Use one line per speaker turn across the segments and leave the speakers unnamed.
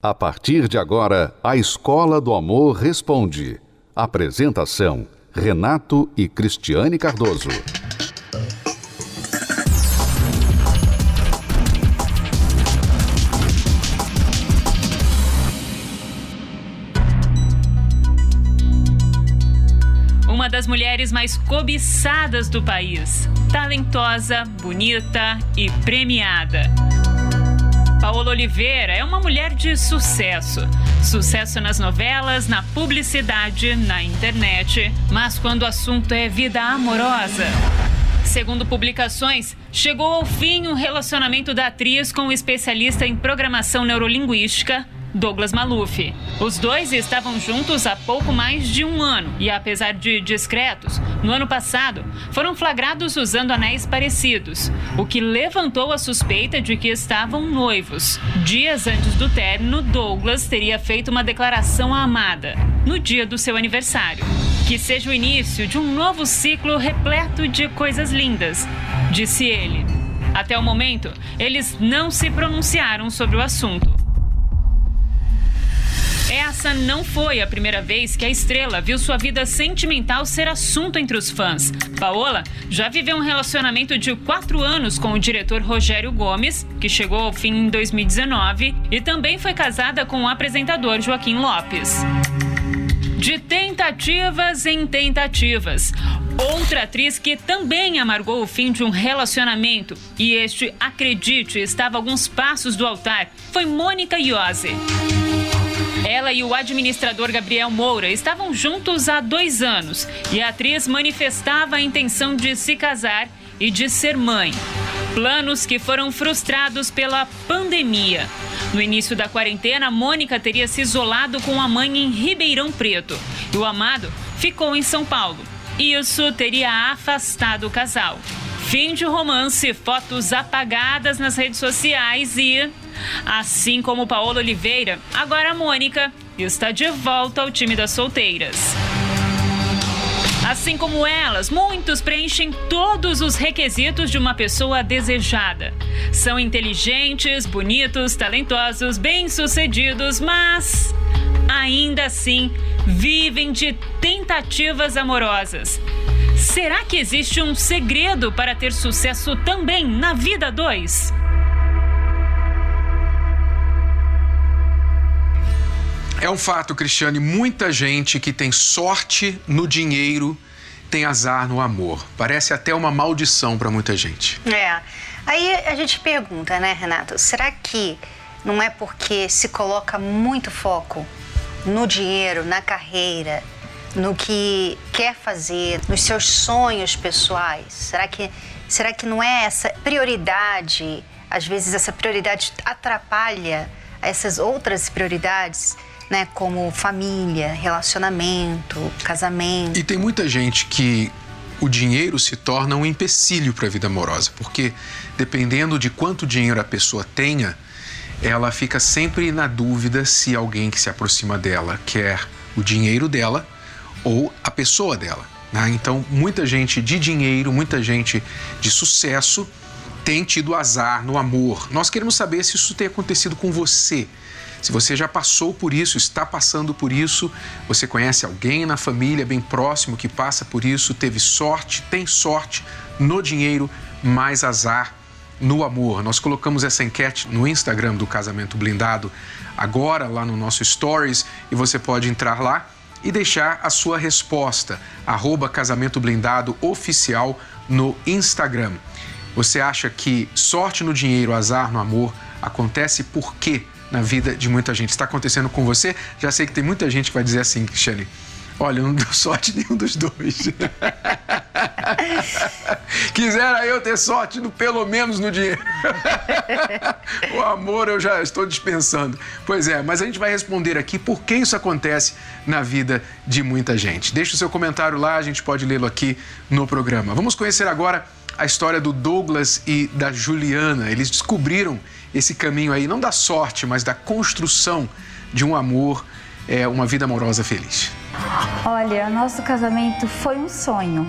A partir de agora, a Escola do Amor Responde. Apresentação: Renato e Cristiane Cardoso.
Uma das mulheres mais cobiçadas do país. Talentosa, bonita e premiada. Paola Oliveira é uma mulher de sucesso. Sucesso nas novelas, na publicidade, na internet. Mas quando o assunto é vida amorosa. Segundo publicações, chegou ao fim o relacionamento da atriz com o especialista em programação neurolinguística, Douglas Maluf. Os dois estavam juntos há pouco mais de um ano e, apesar de discretos, no ano passado foram flagrados usando anéis parecidos, o que levantou a suspeita de que estavam noivos. Dias antes do término, Douglas teria feito uma declaração à amada, no dia do seu aniversário. Que seja o início de um novo ciclo repleto de coisas lindas, disse ele. Até o momento, eles não se pronunciaram sobre o assunto. Essa não foi a primeira vez que a estrela viu sua vida sentimental ser assunto entre os fãs. Paola já viveu um relacionamento de quatro anos com o diretor Rogério Gomes, que chegou ao fim em 2019, e também foi casada com o apresentador Joaquim Lopes. De tentativas em tentativas. Outra atriz que também amargou o fim de um relacionamento, e este, acredite, estava a alguns passos do altar, foi Mônica Iose. Ela e o administrador Gabriel Moura estavam juntos há dois anos e a atriz manifestava a intenção de se casar e de ser mãe. Planos que foram frustrados pela pandemia. No início da quarentena, Mônica teria se isolado com a mãe em Ribeirão Preto e o amado ficou em São Paulo. Isso teria afastado o casal. Fim de romance, fotos apagadas nas redes sociais e Assim como Paola Oliveira, agora a Mônica está de volta ao time das solteiras. Assim como elas, muitos preenchem todos os requisitos de uma pessoa desejada. São inteligentes, bonitos, talentosos, bem-sucedidos, mas ainda assim vivem de tentativas amorosas. Será que existe um segredo para ter sucesso também na vida 2?
É um fato, Cristiane, muita gente que tem sorte no dinheiro tem azar no amor. Parece até uma maldição para muita gente.
É. Aí a gente pergunta, né, Renato? Será que não é porque se coloca muito foco no dinheiro, na carreira, no que quer fazer, nos seus sonhos pessoais? Será que, será que não é essa prioridade? Às vezes essa prioridade atrapalha essas outras prioridades né, como família, relacionamento, casamento.
E tem muita gente que o dinheiro se torna um empecilho para a vida amorosa, porque dependendo de quanto dinheiro a pessoa tenha, ela fica sempre na dúvida se alguém que se aproxima dela quer o dinheiro dela ou a pessoa dela. Né? Então, muita gente de dinheiro, muita gente de sucesso tem tido azar no amor. Nós queremos saber se isso tem acontecido com você. Se você já passou por isso, está passando por isso, você conhece alguém na família bem próximo que passa por isso, teve sorte, tem sorte no dinheiro, mais azar no amor. Nós colocamos essa enquete no Instagram do Casamento Blindado agora, lá no nosso Stories, e você pode entrar lá e deixar a sua resposta, arroba Casamento Blindado Oficial no Instagram. Você acha que sorte no dinheiro, azar no amor acontece por quê? Na vida de muita gente. Está acontecendo com você? Já sei que tem muita gente que vai dizer assim, Cristiane. Olha, não deu sorte nenhum dos dois. Quisera eu ter sorte, no, pelo menos no dinheiro. o amor eu já estou dispensando. Pois é, mas a gente vai responder aqui por que isso acontece na vida de muita gente. Deixe o seu comentário lá, a gente pode lê-lo aqui no programa. Vamos conhecer agora a história do Douglas e da Juliana. Eles descobriram esse caminho aí, não da sorte, mas da construção de um amor, é, uma vida amorosa feliz?
Olha, nosso casamento foi um sonho.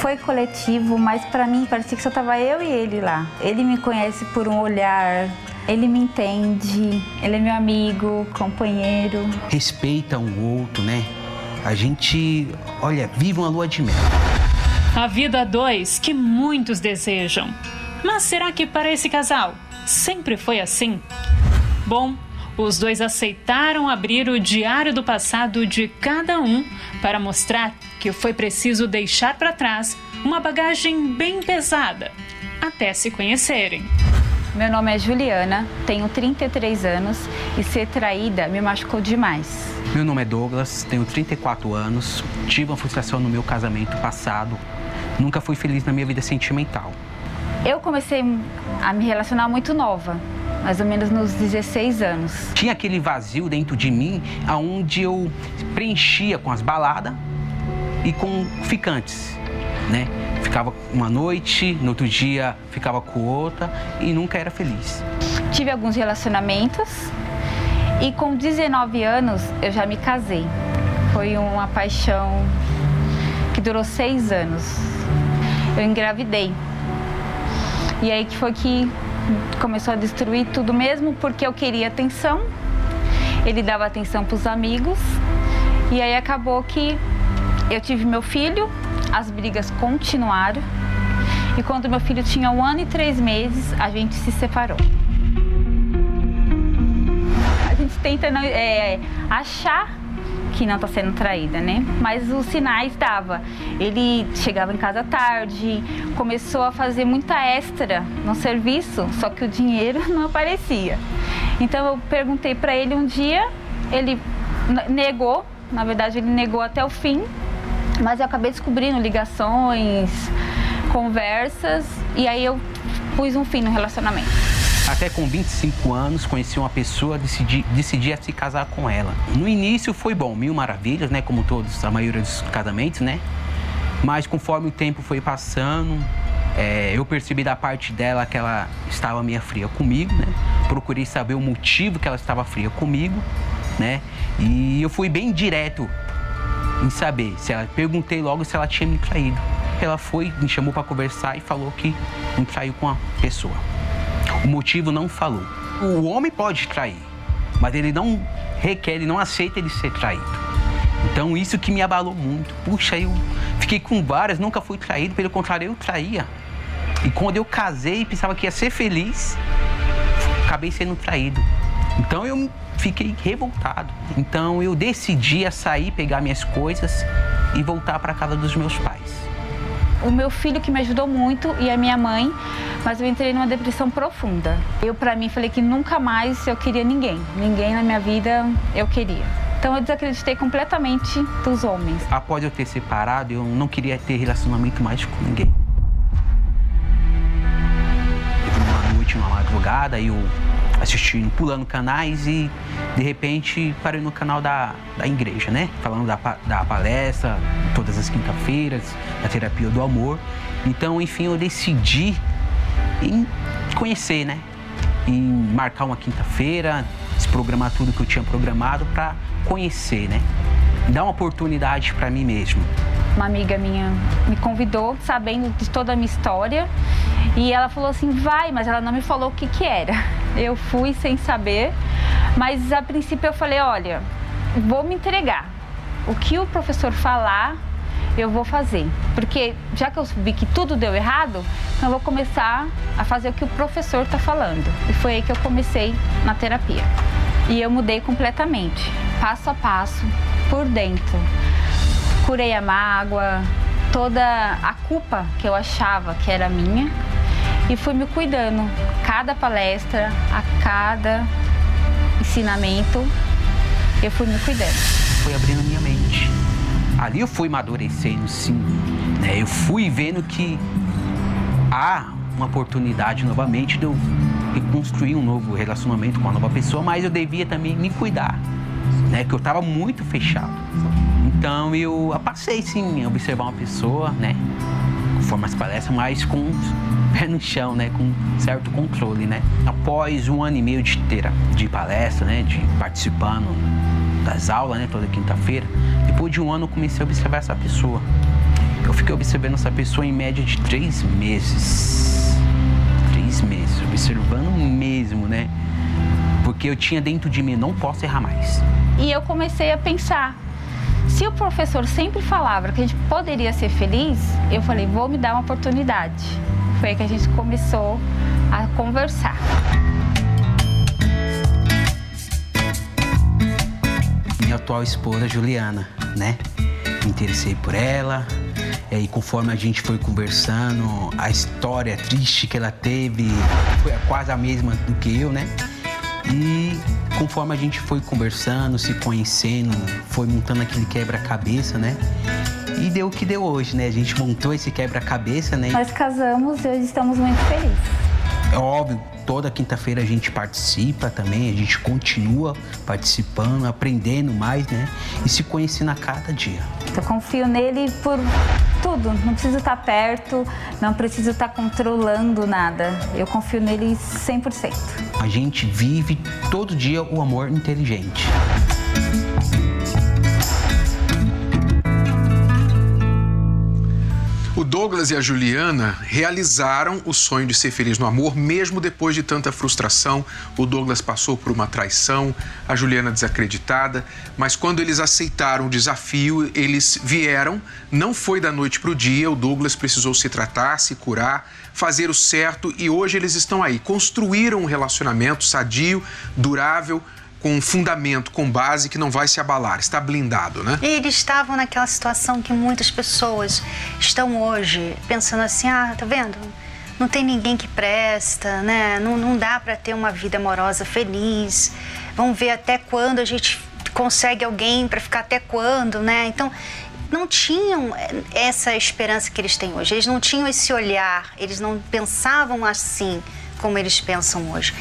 Foi coletivo, mas para mim parecia que só tava eu e ele lá. Ele me conhece por um olhar Ele me entende, ele é meu amigo, companheiro.
Respeita um outro, né? A gente, olha, vive uma lua de mel.
A vida a dois que muitos desejam. Mas será que para esse casal sempre foi assim? Bom, os dois aceitaram abrir o diário do passado de cada um para mostrar que foi preciso deixar para trás uma bagagem bem pesada até se conhecerem.
Meu nome é Juliana, tenho 33 anos e ser traída me machucou demais.
Meu nome é Douglas, tenho 34 anos, tive uma frustração no meu casamento passado, nunca fui feliz na minha vida sentimental.
Eu comecei a me relacionar muito nova, mais ou menos nos 16 anos.
Tinha aquele vazio dentro de mim, aonde eu preenchia com as baladas e com ficantes, né? ficava uma noite, no outro dia ficava com outra e nunca era feliz.
Tive alguns relacionamentos e com 19 anos eu já me casei. Foi uma paixão que durou seis anos. Eu engravidei. E aí que foi que começou a destruir tudo mesmo porque eu queria atenção. Ele dava atenção para os amigos. E aí acabou que eu tive meu filho, as brigas continuaram e quando meu filho tinha um ano e três meses, a gente se separou. A gente tenta é, achar que não está sendo traída, né? Mas os sinais dava. Ele chegava em casa tarde, começou a fazer muita extra no serviço, só que o dinheiro não aparecia. Então eu perguntei para ele um dia, ele negou, na verdade ele negou até o fim, mas eu acabei descobrindo ligações, conversas e aí eu pus um fim no relacionamento.
Até com 25 anos, conheci uma pessoa, decidi, decidi se casar com ela. No início foi bom, mil maravilhas, né? Como todos, a maioria dos casamentos, né? Mas conforme o tempo foi passando, é, eu percebi da parte dela que ela estava meio fria comigo, né? Procurei saber o motivo que ela estava fria comigo, né? E eu fui bem direto em saber se ela perguntei logo se ela tinha me traído. Ela foi, me chamou para conversar e falou que me traiu com a pessoa. O motivo não falou. O homem pode trair, mas ele não requer, ele não aceita ele ser traído. Então isso que me abalou muito. Puxa, eu fiquei com várias, nunca fui traído, pelo contrário, eu traía. E quando eu casei, pensava que ia ser feliz, acabei sendo traído. Então eu fiquei revoltado. Então eu decidi a sair, pegar minhas coisas e voltar para casa dos meus pais.
O meu filho que me ajudou muito e a minha mãe, mas eu entrei numa depressão profunda. Eu para mim falei que nunca mais eu queria ninguém, ninguém na minha vida eu queria. Então eu desacreditei completamente dos homens.
Após eu ter separado, eu não queria ter relacionamento mais com ninguém. Uma noite, uma madrugada, eu assistindo, pulando canais e de repente parei no canal da, da igreja, né? Falando da, da palestra, todas as quinta-feiras, da terapia do amor. Então, enfim, eu decidi em conhecer, né? Em marcar uma quinta-feira, desprogramar tudo que eu tinha programado para conhecer, né? Dar uma oportunidade para mim mesmo.
Uma amiga minha me convidou, sabendo de toda a minha história, e ela falou assim: vai, mas ela não me falou o que, que era. Eu fui sem saber, mas a princípio eu falei: olha, vou me entregar. O que o professor falar, eu vou fazer. Porque já que eu vi que tudo deu errado, então eu vou começar a fazer o que o professor está falando. E foi aí que eu comecei na terapia. E eu mudei completamente, passo a passo, por dentro curei a mágoa, toda a culpa que eu achava que era minha e fui me cuidando. Cada palestra, a cada ensinamento, eu fui me cuidando.
Foi abrindo minha. Ali eu fui amadurecendo, sim. Né? Eu fui vendo que há uma oportunidade novamente de eu reconstruir um novo relacionamento com uma nova pessoa, mas eu devia também me cuidar, né? Que eu estava muito fechado. Então eu passei sim a observar uma pessoa, né? Conforme as palestras, mas com pé no chão, né? Com certo controle, né? Após um ano e meio de ter de palestra, né? De participando das aulas, né? Toda quinta-feira. Depois de um ano eu comecei a observar essa pessoa. Eu fiquei observando essa pessoa em média de três meses. Três meses, observando mesmo, né? Porque eu tinha dentro de mim, não posso errar mais.
E eu comecei a pensar, se o professor sempre falava que a gente poderia ser feliz, eu falei, vou me dar uma oportunidade. Foi aí que a gente começou a conversar.
Minha atual esposa, Juliana, né? Me interessei por ela, e conforme a gente foi conversando, a história triste que ela teve foi quase a mesma do que eu, né? E conforme a gente foi conversando, se conhecendo, foi montando aquele quebra-cabeça, né? E deu o que deu hoje, né? A gente montou esse quebra-cabeça, né?
Nós casamos e hoje estamos muito felizes.
É óbvio, toda quinta-feira a gente participa também, a gente continua participando, aprendendo mais, né? E se conhecendo a cada dia.
Eu confio nele por tudo, não preciso estar perto, não preciso estar controlando nada. Eu confio nele 100%.
A gente vive todo dia o amor inteligente.
O Douglas e a Juliana realizaram o sonho de ser feliz no amor, mesmo depois de tanta frustração. O Douglas passou por uma traição, a Juliana desacreditada, mas quando eles aceitaram o desafio, eles vieram. Não foi da noite para o dia, o Douglas precisou se tratar, se curar, fazer o certo e hoje eles estão aí. Construíram um relacionamento sadio, durável com um fundamento, com base que não vai se abalar, está blindado, né?
E eles estavam naquela situação que muitas pessoas estão hoje pensando assim: ah, tá vendo? Não tem ninguém que presta, né? Não, não dá para ter uma vida amorosa feliz. Vamos ver até quando a gente consegue alguém para ficar até quando, né? Então, não tinham essa esperança que eles têm hoje. Eles não tinham esse olhar, eles não pensavam assim como eles pensam hoje.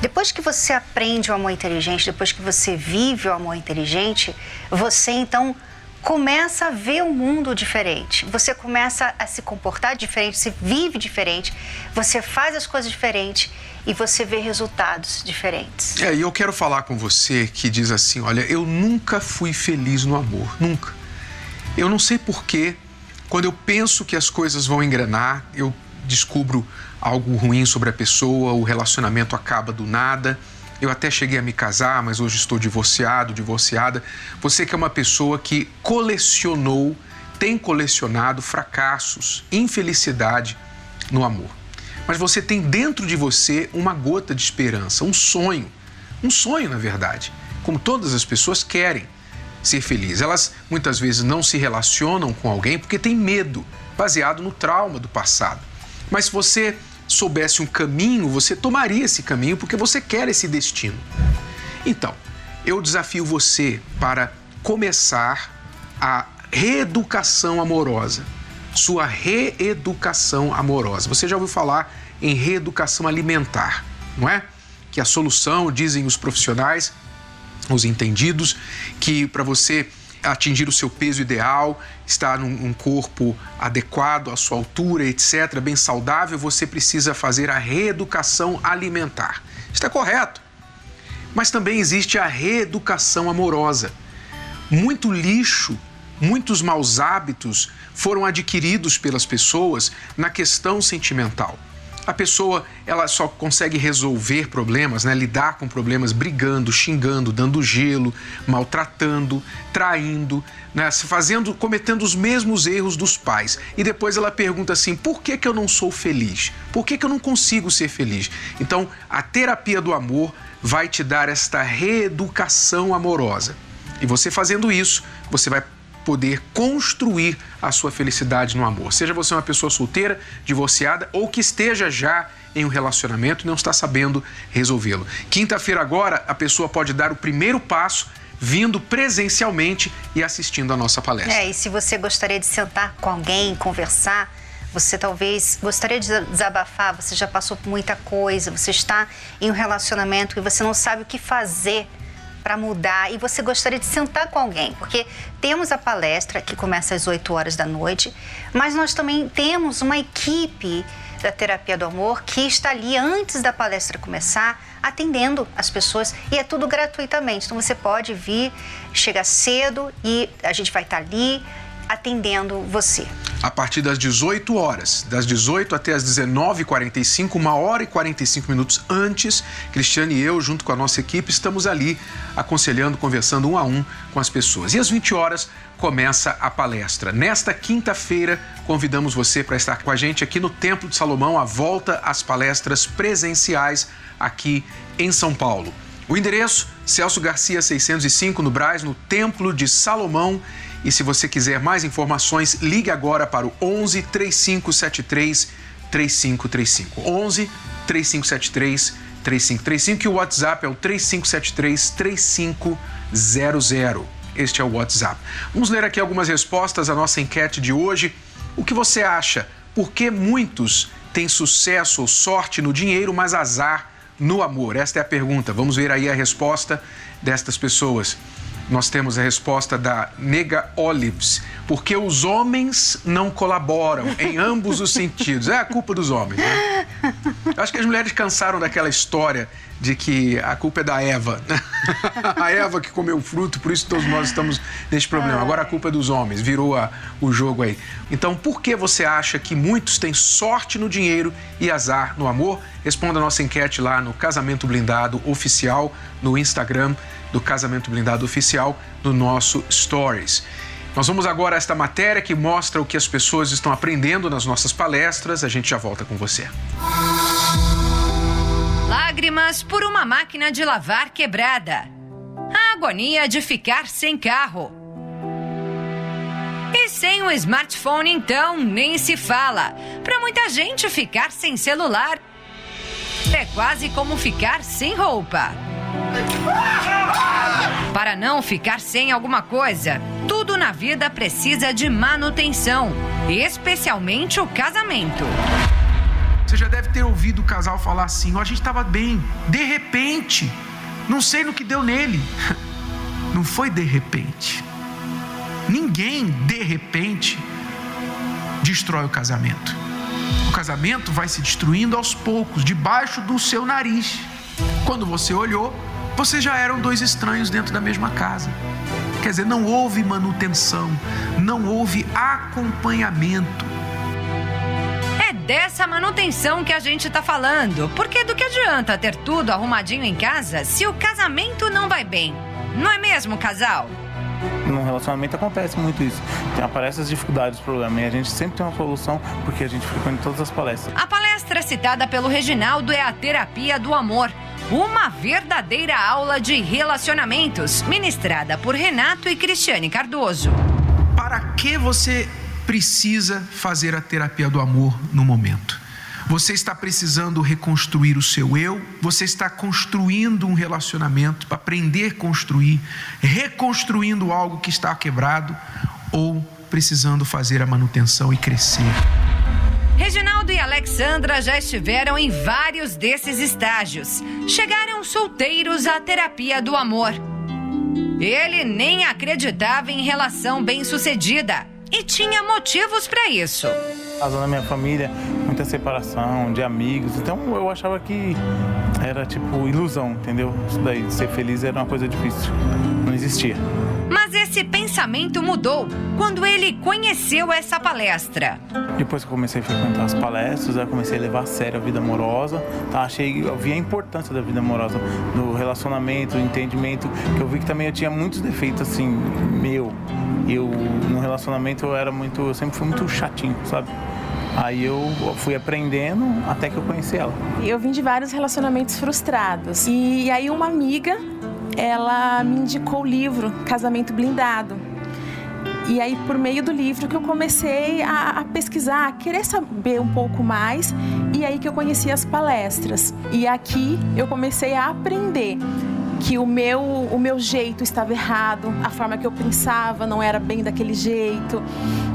Depois que você aprende o amor inteligente, depois que você vive o amor inteligente, você então começa a ver o mundo diferente. Você começa a se comportar diferente, você vive diferente, você faz as coisas diferentes e você vê resultados diferentes.
É, e eu quero falar com você que diz assim: olha, eu nunca fui feliz no amor, nunca. Eu não sei porquê, quando eu penso que as coisas vão engrenar, eu descubro algo ruim sobre a pessoa, o relacionamento acaba do nada. Eu até cheguei a me casar, mas hoje estou divorciado, divorciada. Você que é uma pessoa que colecionou, tem colecionado fracassos, infelicidade no amor. Mas você tem dentro de você uma gota de esperança, um sonho. Um sonho, na verdade. Como todas as pessoas querem ser felizes. Elas muitas vezes não se relacionam com alguém porque têm medo, baseado no trauma do passado. Mas se você soubesse um caminho, você tomaria esse caminho porque você quer esse destino. Então, eu desafio você para começar a reeducação amorosa. Sua reeducação amorosa. Você já ouviu falar em reeducação alimentar, não é? Que a solução, dizem os profissionais, os entendidos, que para você atingir o seu peso ideal, estar num, num corpo adequado à sua altura, etc., bem saudável, você precisa fazer a reeducação alimentar. Está correto. Mas também existe a reeducação amorosa. Muito lixo, muitos maus hábitos foram adquiridos pelas pessoas na questão sentimental a pessoa ela só consegue resolver problemas, né, lidar com problemas brigando, xingando, dando gelo, maltratando, traindo, né, fazendo, cometendo os mesmos erros dos pais. E depois ela pergunta assim: por que, que eu não sou feliz? Por que, que eu não consigo ser feliz? Então, a terapia do amor vai te dar esta reeducação amorosa. E você fazendo isso, você vai poder construir a sua felicidade no amor. Seja você uma pessoa solteira, divorciada ou que esteja já em um relacionamento e não está sabendo resolvê-lo. Quinta-feira agora, a pessoa pode dar o primeiro passo vindo presencialmente e assistindo a nossa palestra.
É, e se você gostaria de sentar com alguém, conversar, você talvez gostaria de desabafar, você já passou por muita coisa, você está em um relacionamento e você não sabe o que fazer para mudar e você gostaria de sentar com alguém, porque temos a palestra que começa às 8 horas da noite, mas nós também temos uma equipe da terapia do amor que está ali antes da palestra começar, atendendo as pessoas e é tudo gratuitamente. Então você pode vir, chegar cedo e a gente vai estar ali atendendo você.
A partir das 18 horas, das 18 até as 19h45, uma hora e 45 minutos antes, Cristiane e eu, junto com a nossa equipe, estamos ali aconselhando, conversando um a um com as pessoas. E às 20 horas começa a palestra. Nesta quinta-feira, convidamos você para estar com a gente aqui no Templo de Salomão, a volta às palestras presenciais aqui em São Paulo. O endereço, Celso Garcia 605, no Braz, no Templo de Salomão. E se você quiser mais informações, ligue agora para o 11 3573 3535. 11 3573 3535 e o WhatsApp é o 3573 3500. Este é o WhatsApp. Vamos ler aqui algumas respostas à nossa enquete de hoje. O que você acha? Por que muitos têm sucesso ou sorte no dinheiro, mas azar no amor? Esta é a pergunta. Vamos ver aí a resposta destas pessoas. Nós temos a resposta da Nega Olives. Porque os homens não colaboram em ambos os sentidos. É a culpa dos homens. Né? Acho que as mulheres cansaram daquela história de que a culpa é da Eva. a Eva que comeu o fruto, por isso todos nós estamos nesse problema. Agora a culpa é dos homens, virou a, o jogo aí. Então, por que você acha que muitos têm sorte no dinheiro e azar no amor? Responda a nossa enquete lá no Casamento Blindado Oficial, no Instagram do Casamento Blindado Oficial, no nosso Stories. Nós vamos agora a esta matéria que mostra o que as pessoas estão aprendendo nas nossas palestras. A gente já volta com você.
Lágrimas por uma máquina de lavar quebrada. A agonia de ficar sem carro. E sem o smartphone, então, nem se fala. Para muita gente, ficar sem celular é quase como ficar sem roupa. Para não ficar sem alguma coisa, tudo na vida precisa de manutenção, especialmente o casamento.
Você já deve ter ouvido o casal falar assim: oh, a gente estava bem, de repente, não sei no que deu nele. Não foi de repente. Ninguém, de repente, destrói o casamento. O casamento vai se destruindo aos poucos, debaixo do seu nariz. Quando você olhou, vocês já eram dois estranhos dentro da mesma casa. Quer dizer, não houve manutenção, não houve acompanhamento.
É dessa manutenção que a gente está falando. Porque do que adianta ter tudo arrumadinho em casa se o casamento não vai bem? Não é mesmo, casal?
No relacionamento acontece muito isso. Aparecem as dificuldades, os problemas. E a gente sempre tem uma solução porque a gente frequenta todas as palestras.
A palestra citada pelo Reginaldo é a terapia do amor. Uma verdadeira aula de relacionamentos, ministrada por Renato e Cristiane Cardoso.
Para que você precisa fazer a terapia do amor no momento? Você está precisando reconstruir o seu eu, você está construindo um relacionamento para aprender a construir, reconstruindo algo que está quebrado ou precisando fazer a manutenção e crescer.
Reginaldo e Alexandra já estiveram em vários desses estágios. Chegaram solteiros à terapia do amor. Ele nem acreditava em relação bem-sucedida e tinha motivos para isso
casa na minha família, muita separação de amigos. Então eu achava que era tipo ilusão, entendeu? Isso daí, ser feliz era uma coisa difícil. Não existia.
Mas esse pensamento mudou quando ele conheceu essa palestra.
Depois que eu comecei a frequentar as palestras, eu comecei a levar a sério a vida amorosa. Tá? Achei, eu vi a importância da vida amorosa, do relacionamento, do entendimento, que eu vi que também eu tinha muitos defeitos assim, meu. Eu no relacionamento eu era muito, eu sempre fui muito chatinho, sabe? Aí eu fui aprendendo até que eu conheci ela.
Eu vim de vários relacionamentos frustrados. E aí uma amiga, ela me indicou o livro Casamento Blindado. E aí, por meio do livro, que eu comecei a, a, pesquisar, a querer saber um pouco mais, e aí que eu conheci as palestras. E aqui eu comecei a aprender que o meu, o meu jeito estava errado, a forma que eu pensava não era bem daquele jeito.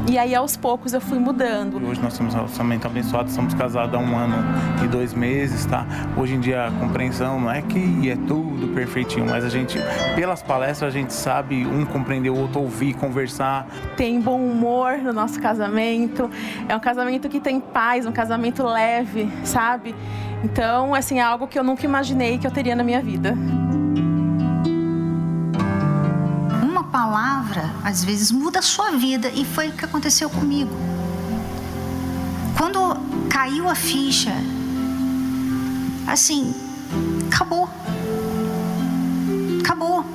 E aí, aos poucos, eu fui mudando.
Hoje nós temos um relacionamento abençoado, somos casados há um ano e dois meses, tá? Hoje em dia a compreensão não é que é tudo perfeitinho, mas a gente, pelas palestras, a gente sabe um compreender o outro, ouvir, conversar.
Tem bom humor no nosso casamento, é um casamento que tem paz, um casamento leve, sabe? Então, assim, é algo que eu nunca imaginei que eu teria na minha vida.
Palavra, às vezes, muda a sua vida. E foi o que aconteceu comigo. Quando caiu a ficha, assim, acabou. Acabou.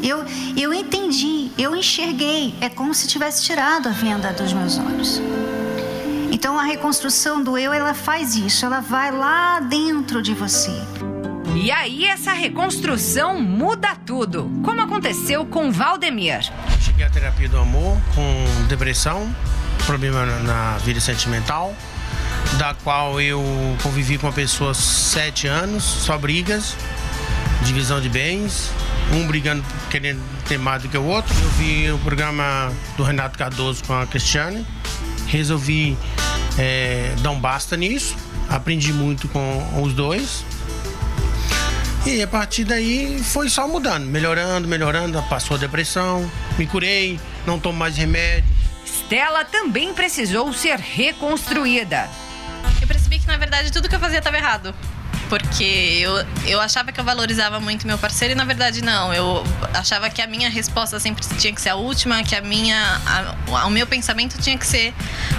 Eu, eu entendi, eu enxerguei. É como se tivesse tirado a venda dos meus olhos. Então a reconstrução do eu, ela faz isso, ela vai lá dentro de você.
E aí essa reconstrução muda tudo, como aconteceu com Valdemir.
Cheguei à terapia do amor com depressão, problema na vida sentimental, da qual eu convivi com uma pessoa sete anos, só brigas, divisão de bens, um brigando querendo ter mais do que o outro. Eu vi o programa do Renato Cardoso com a Cristiane, resolvi é, dar um basta nisso, aprendi muito com os dois. E a partir daí foi só mudando, melhorando, melhorando, passou a depressão, me curei, não tomo mais remédio.
Stella também precisou ser reconstruída.
Eu percebi que na verdade tudo que eu fazia estava errado porque eu, eu achava que eu valorizava muito meu parceiro e na verdade não. Eu achava que a minha resposta sempre tinha que ser a última, que a minha, a, o meu pensamento tinha que ser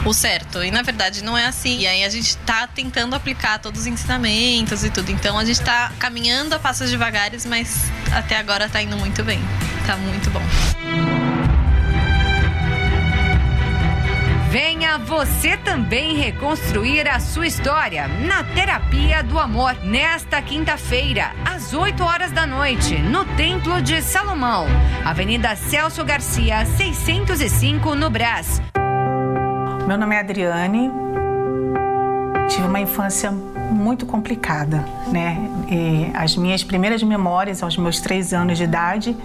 o certo. E na verdade não é assim. E aí a gente tá tentando aplicar todos os ensinamentos e tudo. Então a gente tá caminhando a passos devagares, mas até agora tá indo muito bem. Tá muito bom.
Você também reconstruir a sua história na Terapia do Amor, nesta quinta-feira, às 8 horas da noite, no Templo de Salomão, Avenida Celso Garcia, 605, no Brás.
Meu nome é Adriane. Tive uma infância muito complicada, né? E as minhas primeiras memórias, aos meus três anos de idade,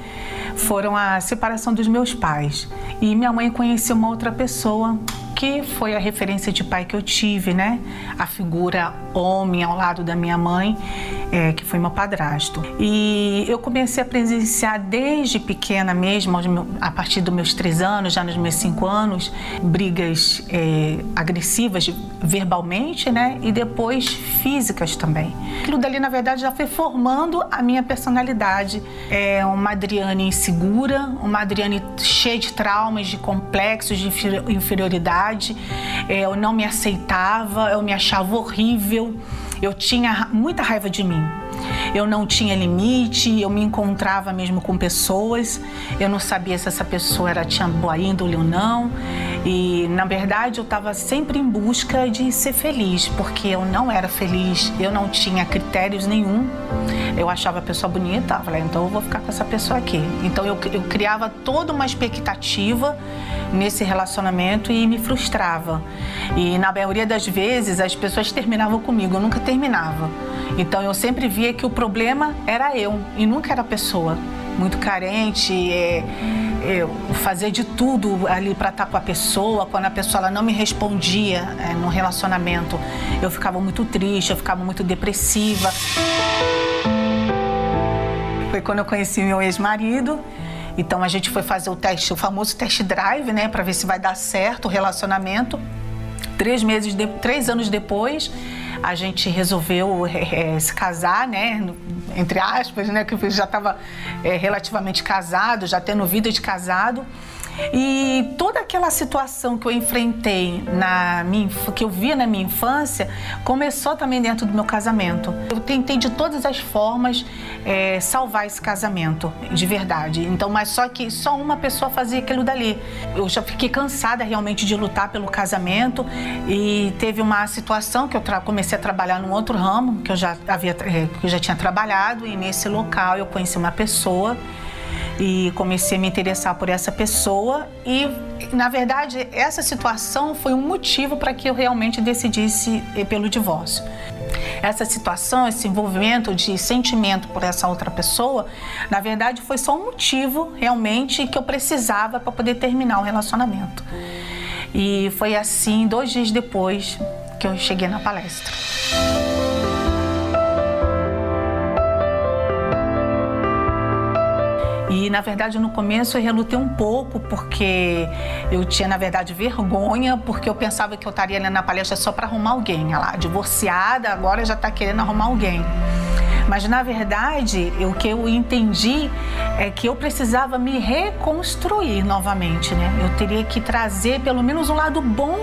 foram a separação dos meus pais. E minha mãe conheceu uma outra pessoa que foi a referência de pai que eu tive, né? A figura homem ao lado da minha mãe, é, que foi meu padrasto. E eu comecei a presenciar desde pequena mesmo, a partir dos meus três anos, já nos meus cinco anos, brigas é, agressivas verbalmente, né? E depois físicas também. Aquilo dali, na verdade, já foi formando a minha personalidade. É uma Adriane insegura, uma Adriane cheia de traumas, de complexos, de inferioridade. É, eu não me aceitava, eu me achava horrível. Eu tinha muita raiva de mim. Eu não tinha limite, eu me encontrava mesmo com pessoas, eu não sabia se essa pessoa era tinha boa índole ou não. E na verdade eu estava sempre em busca de ser feliz, porque eu não era feliz, eu não tinha critérios nenhum. Eu achava a pessoa bonita, falei, então eu vou ficar com essa pessoa aqui. Então eu, eu criava toda uma expectativa nesse relacionamento e me frustrava. E na maioria das vezes as pessoas terminavam comigo, eu nunca terminava. Então eu sempre via que o problema era eu e nunca era a pessoa. Muito carente, é, é, fazer de tudo ali para estar com a pessoa. Quando a pessoa ela não me respondia é, no relacionamento, eu ficava muito triste, eu ficava muito depressiva. Foi quando eu conheci meu ex-marido. Então a gente foi fazer o teste, o famoso test drive, né, para ver se vai dar certo o relacionamento. Três meses, de, três anos depois, a gente resolveu é, se casar, né? Entre aspas, né? Que já estava é, relativamente casado, já tendo vida de casado. E toda aquela situação que eu enfrentei na minha, que eu via na minha infância, começou também dentro do meu casamento. Eu tentei de todas as formas é, salvar esse casamento, de verdade. Então, mas só que só uma pessoa fazia aquilo dali. Eu já fiquei cansada realmente de lutar pelo casamento e teve uma situação que eu comecei a trabalhar num outro ramo que eu já havia, é, que eu já tinha trabalhado e nesse local eu conheci uma pessoa e comecei a me interessar por essa pessoa e na verdade essa situação foi um motivo para que eu realmente decidisse pelo divórcio. Essa situação, esse envolvimento de sentimento por essa outra pessoa, na verdade foi só um motivo realmente que eu precisava para poder terminar o relacionamento. E foi assim, dois dias depois, que eu cheguei na palestra. Na verdade no começo eu relutei um pouco porque eu tinha na verdade vergonha porque eu pensava que eu estaria ali na palestra só para arrumar alguém, ela divorciada, agora já está querendo arrumar alguém. Mas na verdade, o que eu entendi é que eu precisava me reconstruir novamente, né? Eu teria que trazer pelo menos um lado bom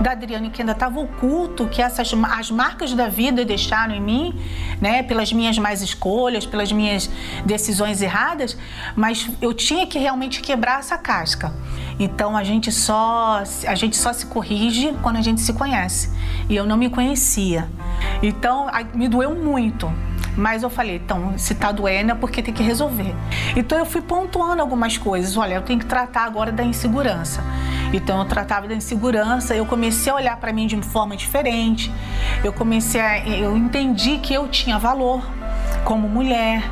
da Adriane que ainda estava oculto, que essas as marcas da vida deixaram em mim, né? Pelas minhas más escolhas, pelas minhas decisões erradas, mas eu tinha que realmente quebrar essa casca. Então a gente só a gente só se corrige quando a gente se conhece. E eu não me conhecia. Então me doeu muito. Mas eu falei, então, se tá doendo é porque tem que resolver. Então eu fui pontuando algumas coisas. Olha, eu tenho que tratar agora da insegurança. Então eu tratava da insegurança, eu comecei a olhar para mim de forma diferente. Eu comecei a eu entendi que eu tinha valor como mulher.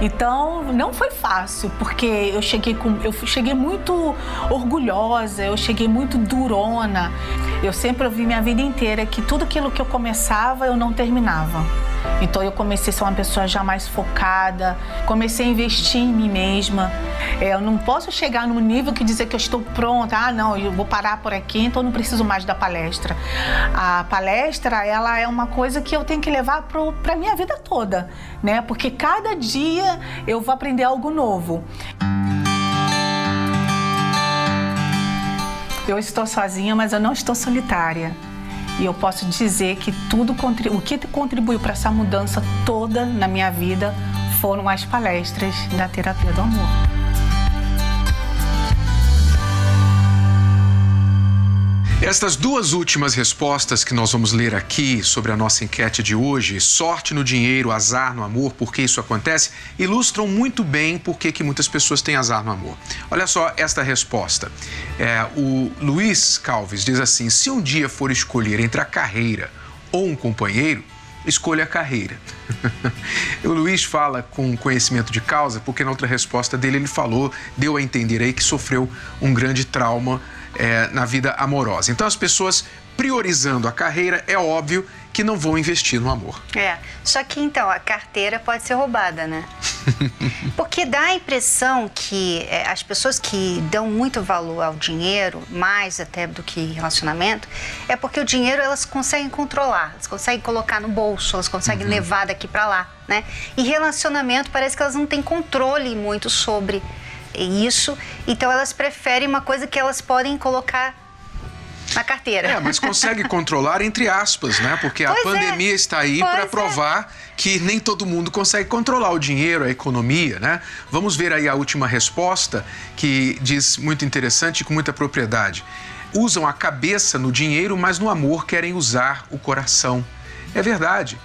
Então não foi fácil, porque eu cheguei com eu cheguei muito orgulhosa, eu cheguei muito durona. Eu sempre ouvi minha vida inteira que tudo aquilo que eu começava eu não terminava. Então eu comecei a ser uma pessoa já mais focada, comecei a investir em mim mesma. É, eu não posso chegar num nível que dizer que eu estou pronta, ah não, eu vou parar por aqui, então eu não preciso mais da palestra. A palestra, ela é uma coisa que eu tenho que levar para a minha vida toda, né? Porque cada dia eu vou aprender algo novo. Eu estou sozinha, mas eu não estou solitária. E eu posso dizer que tudo o que contribuiu para essa mudança toda na minha vida foram as palestras da terapia do amor.
Estas duas últimas respostas que nós vamos ler aqui sobre a nossa enquete de hoje, sorte no dinheiro, azar no amor, por que isso acontece, ilustram muito bem por que muitas pessoas têm azar no amor. Olha só esta resposta. É, o Luiz Calves diz assim: se um dia for escolher entre a carreira ou um companheiro, escolha a carreira. o Luiz fala com conhecimento de causa, porque na outra resposta dele ele falou, deu a entender aí que sofreu um grande trauma é, na vida amorosa. Então, as pessoas priorizando a carreira, é óbvio que não vão investir no amor.
É, só que então a carteira pode ser roubada, né? Porque dá a impressão que é, as pessoas que dão muito valor ao dinheiro, mais até do que relacionamento, é porque o dinheiro elas conseguem controlar, elas conseguem colocar no bolso, elas conseguem uhum. levar daqui para lá, né? E relacionamento parece que elas não têm controle muito sobre isso, então elas preferem uma coisa que elas podem colocar na carteira.
É, mas consegue controlar entre aspas, né? Porque pois a é. pandemia é. está aí para é. provar é. que nem todo mundo consegue controlar o dinheiro, a economia, né? Vamos ver aí a última resposta que diz muito interessante e com muita propriedade. Usam a cabeça no dinheiro, mas no amor querem usar o coração. É verdade.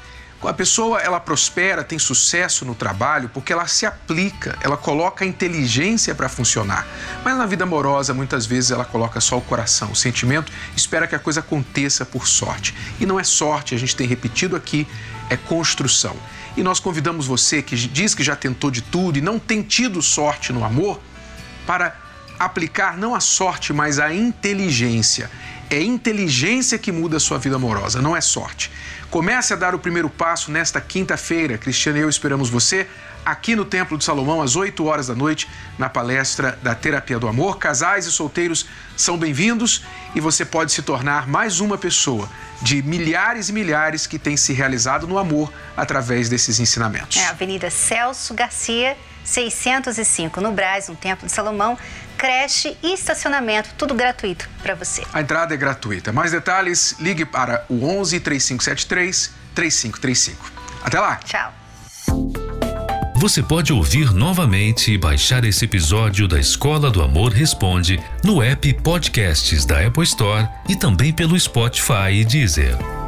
A pessoa ela prospera, tem sucesso no trabalho porque ela se aplica, ela coloca a inteligência para funcionar. Mas na vida amorosa, muitas vezes ela coloca só o coração, o sentimento, espera que a coisa aconteça por sorte. E não é sorte, a gente tem repetido aqui, é construção. E nós convidamos você que diz que já tentou de tudo e não tem tido sorte no amor, para aplicar não a sorte, mas a inteligência. É inteligência que muda a sua vida amorosa, não é sorte. Comece a dar o primeiro passo nesta quinta-feira. Cristiano e eu esperamos você aqui no Templo de Salomão às 8 horas da noite na palestra da Terapia do Amor. Casais e solteiros são bem-vindos e você pode se tornar mais uma pessoa de milhares e milhares que tem se realizado no amor através desses ensinamentos.
É a Avenida Celso Garcia, 605, no Brás, no Templo de Salomão creche e estacionamento, tudo gratuito para você.
A entrada é gratuita. Mais detalhes, ligue para o 11 3573 3535. Até lá.
Tchau.
Você pode ouvir novamente e baixar esse episódio da Escola do Amor Responde no app Podcasts da Apple Store e também pelo Spotify e Deezer.